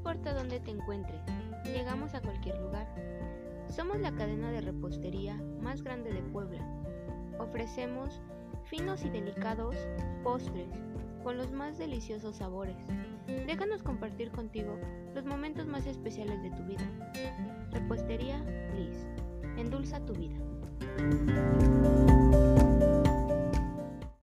Importa dónde te encuentres. Llegamos a cualquier lugar. Somos la cadena de repostería más grande de Puebla. Ofrecemos finos y delicados postres con los más deliciosos sabores. Déjanos compartir contigo los momentos más especiales de tu vida. Repostería Liz. Endulza tu vida.